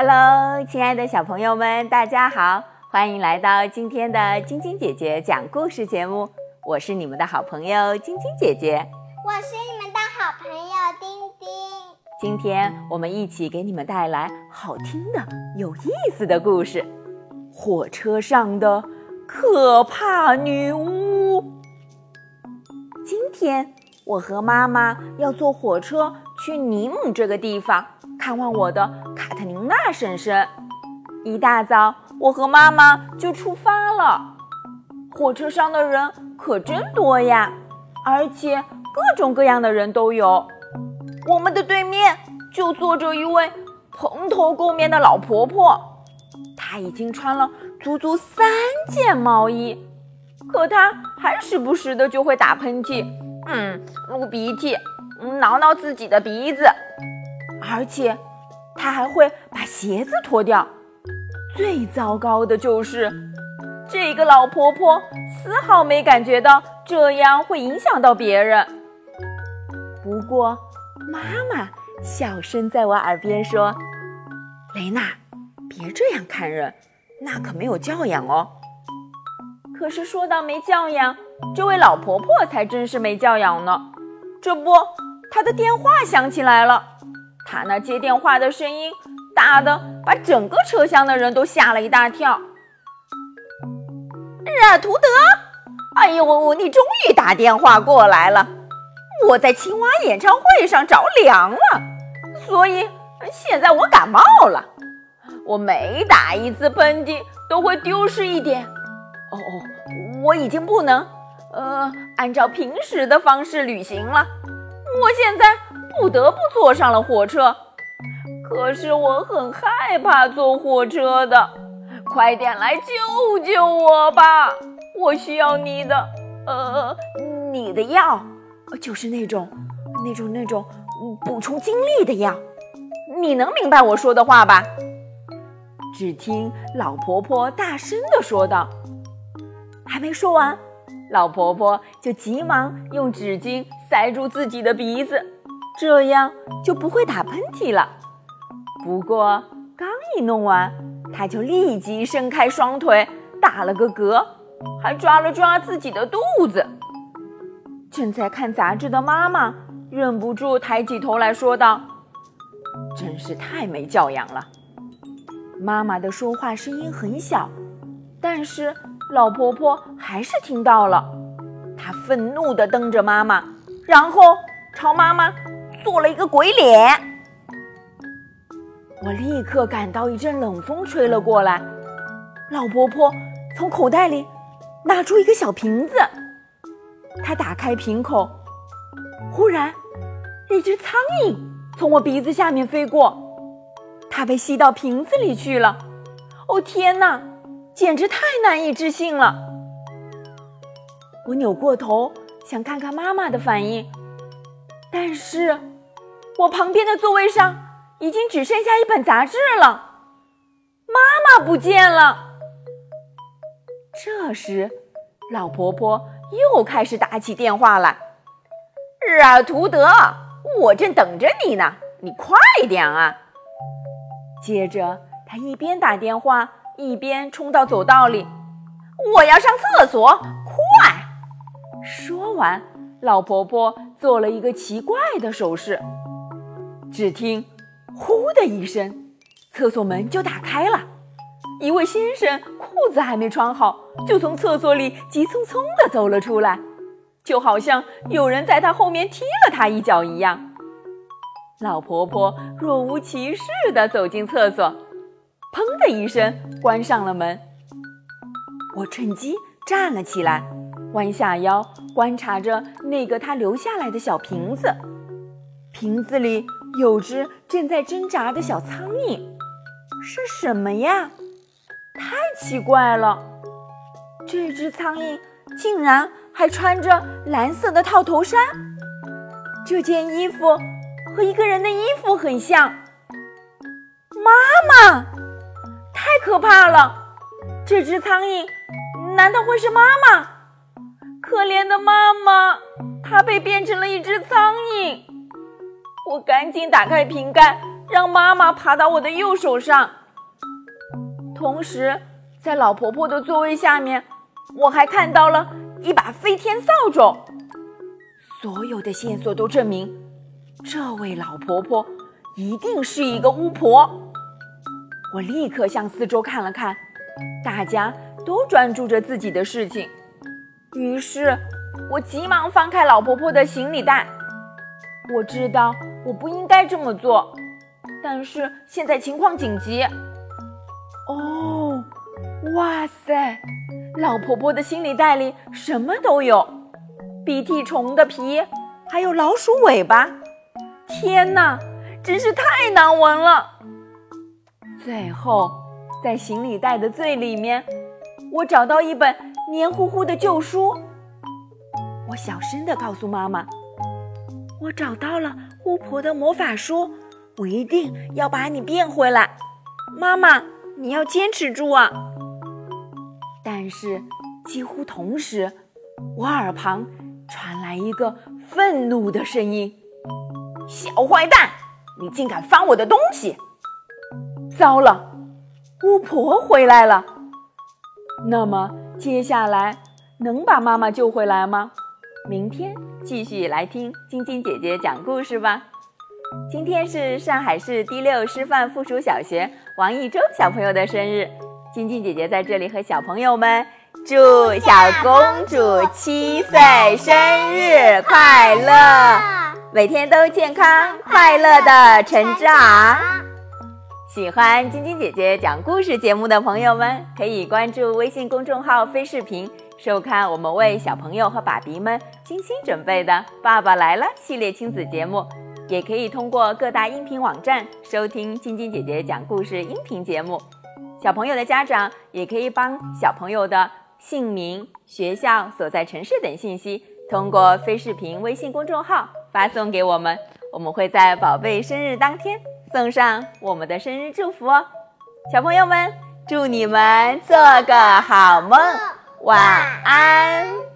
Hello，亲爱的小朋友们，大家好，欢迎来到今天的晶晶姐姐讲故事节目。我是你们的好朋友晶晶姐姐，我是你们的好朋友丁丁。今天我们一起给你们带来好听的、有意思的故事——火车上的可怕女巫。今天我和妈妈要坐火车去尼姆这个地方。看望我的卡娜婶婶。一大早，我和妈妈就出发了。火车上的人可真多呀，而且各种各样的人都有。我们的对面就坐着一位蓬头垢面的老婆婆，她已经穿了足足三件毛衣，可她还时不时的就会打喷嚏，嗯，撸鼻涕，挠挠自己的鼻子。而且，他还会把鞋子脱掉。最糟糕的就是，这个老婆婆丝毫没感觉到这样会影响到别人。不过，妈妈小声在我耳边说：“雷娜，别这样看人，那可没有教养哦。”可是说到没教养，这位老婆婆才真是没教养呢。这不，她的电话响起来了。他那接电话的声音大的把整个车厢的人都吓了一大跳。日尔图德，哎呦，你终于打电话过来了！我在青蛙演唱会上着凉了，所以现在我感冒了。我每打一次喷嚏都会丢失一点。哦哦，我已经不能呃按照平时的方式旅行了。我现在。不得不坐上了火车，可是我很害怕坐火车的。快点来救救我吧！我需要你的，呃，你的药，就是那种、那种、那种补充精力的药。你能明白我说的话吧？只听老婆婆大声地说道。还没说完，老婆婆就急忙用纸巾塞住自己的鼻子。这样就不会打喷嚏了。不过刚一弄完，他就立即伸开双腿打了个嗝，还抓了抓自己的肚子。正在看杂志的妈妈忍不住抬起头来说道：“真是太没教养了。”妈妈的说话声音很小，但是老婆婆还是听到了。她愤怒地瞪着妈妈，然后朝妈妈。做了一个鬼脸，我立刻感到一阵冷风吹了过来。老婆婆从口袋里拿出一个小瓶子，她打开瓶口，忽然一只苍蝇从我鼻子下面飞过，它被吸到瓶子里去了。哦天哪，简直太难以置信了！我扭过头想看看妈妈的反应，但是。我旁边的座位上已经只剩下一本杂志了，妈妈不见了。这时，老婆婆又开始打起电话来：“日尔图德，我正等着你呢，你快点啊！”接着，她一边打电话一边冲到走道里：“我要上厕所，快！”说完，老婆婆做了一个奇怪的手势。只听“呼”的一声，厕所门就打开了。一位先生裤子还没穿好，就从厕所里急匆匆地走了出来，就好像有人在他后面踢了他一脚一样。老婆婆若无其事地走进厕所，砰的一声关上了门。我趁机站了起来，弯下腰观察着那个他留下来的小瓶子，瓶子里。有只正在挣扎的小苍蝇，是什么呀？太奇怪了！这只苍蝇竟然还穿着蓝色的套头衫，这件衣服和一个人的衣服很像。妈妈，太可怕了！这只苍蝇难道会是妈妈？可怜的妈妈，她被变成了一只苍蝇。我赶紧打开瓶盖，让妈妈爬到我的右手上。同时，在老婆婆的座位下面，我还看到了一把飞天扫帚。所有的线索都证明，这位老婆婆一定是一个巫婆。我立刻向四周看了看，大家都专注着自己的事情。于是，我急忙翻开老婆婆的行李袋。我知道我不应该这么做，但是现在情况紧急。哦，哇塞！老婆婆的行李袋里什么都有。鼻涕虫的皮，还有老鼠尾巴，天哪，真是太难闻了。最后，在行李袋的最里面，我找到一本黏糊糊的旧书。我小声地告诉妈妈：“我找到了巫婆的魔法书，我一定要把你变回来。”妈妈，你要坚持住啊！但是，几乎同时，我耳旁。传来一个愤怒的声音：“小坏蛋，你竟敢翻我的东西！”糟了，巫婆回来了。那么接下来能把妈妈救回来吗？明天继续来听晶晶姐姐讲故事吧。今天是上海市第六师范附属小学王一舟小朋友的生日，晶晶姐姐在这里和小朋友们。祝小公主七岁生日快乐，每天都健康快乐的成长。喜欢晶晶姐姐讲故事节目的朋友们，可以关注微信公众号“飞视频”，收看我们为小朋友和爸比们精心准备的《爸爸来了》系列亲子节目。也可以通过各大音频网站收听晶晶姐姐讲故事音频节目。小朋友的家长也可以帮小朋友的。姓名、学校所在城市等信息，通过飞视频微信公众号发送给我们，我们会在宝贝生日当天送上我们的生日祝福哦。小朋友们，祝你们做个好梦，晚安。